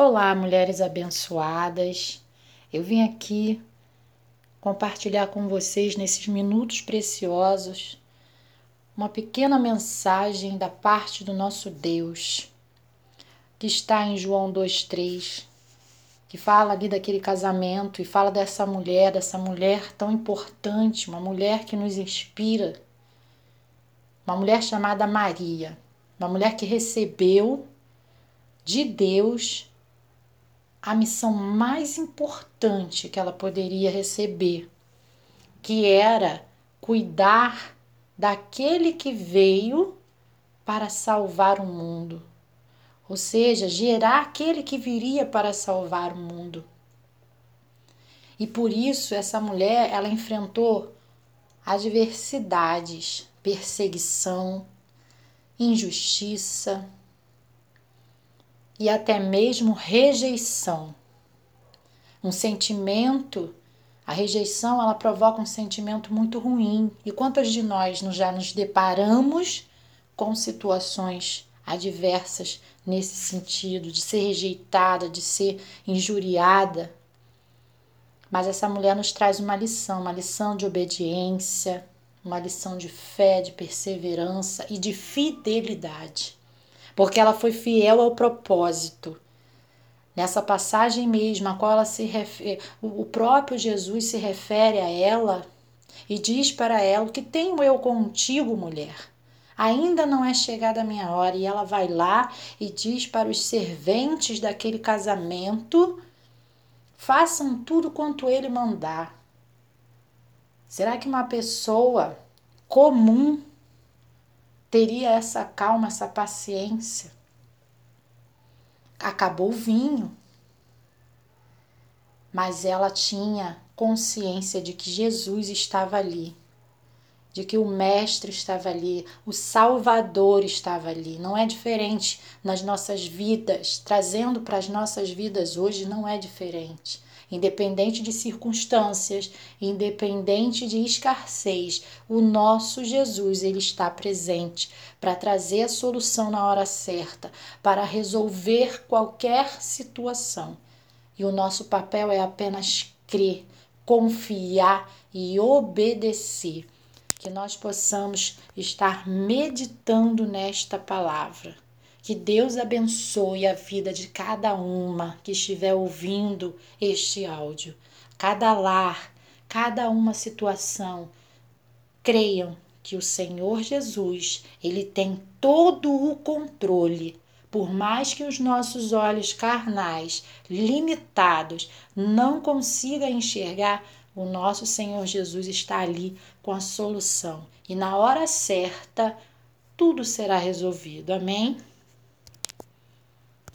Olá, mulheres abençoadas. Eu vim aqui compartilhar com vocês nesses minutos preciosos uma pequena mensagem da parte do nosso Deus, que está em João 2:3, que fala ali daquele casamento e fala dessa mulher, dessa mulher tão importante, uma mulher que nos inspira, uma mulher chamada Maria, uma mulher que recebeu de Deus a missão mais importante que ela poderia receber, que era cuidar daquele que veio para salvar o mundo, ou seja, gerar aquele que viria para salvar o mundo. E por isso essa mulher, ela enfrentou adversidades, perseguição, injustiça, e até mesmo rejeição. Um sentimento, a rejeição, ela provoca um sentimento muito ruim. E quantas de nós já nos deparamos com situações adversas nesse sentido, de ser rejeitada, de ser injuriada? Mas essa mulher nos traz uma lição, uma lição de obediência, uma lição de fé, de perseverança e de fidelidade porque ela foi fiel ao propósito. Nessa passagem mesmo, a qual ela se refere, o próprio Jesus se refere a ela e diz para ela: O que tenho eu contigo, mulher? Ainda não é chegada a minha hora. E ela vai lá e diz para os serventes daquele casamento: façam tudo quanto ele mandar. Será que uma pessoa comum teria essa calma, essa paciência. Acabou o vinho, mas ela tinha consciência de que Jesus estava ali, de que o Mestre estava ali, o Salvador estava ali. Não é diferente nas nossas vidas, trazendo para as nossas vidas hoje, não é diferente independente de circunstâncias, independente de escassez, o nosso Jesus ele está presente para trazer a solução na hora certa, para resolver qualquer situação. E o nosso papel é apenas crer, confiar e obedecer. Que nós possamos estar meditando nesta palavra que Deus abençoe a vida de cada uma que estiver ouvindo este áudio. Cada lar, cada uma situação. Creiam que o Senhor Jesus, ele tem todo o controle. Por mais que os nossos olhos carnais, limitados, não consigam enxergar, o nosso Senhor Jesus está ali com a solução. E na hora certa, tudo será resolvido. Amém?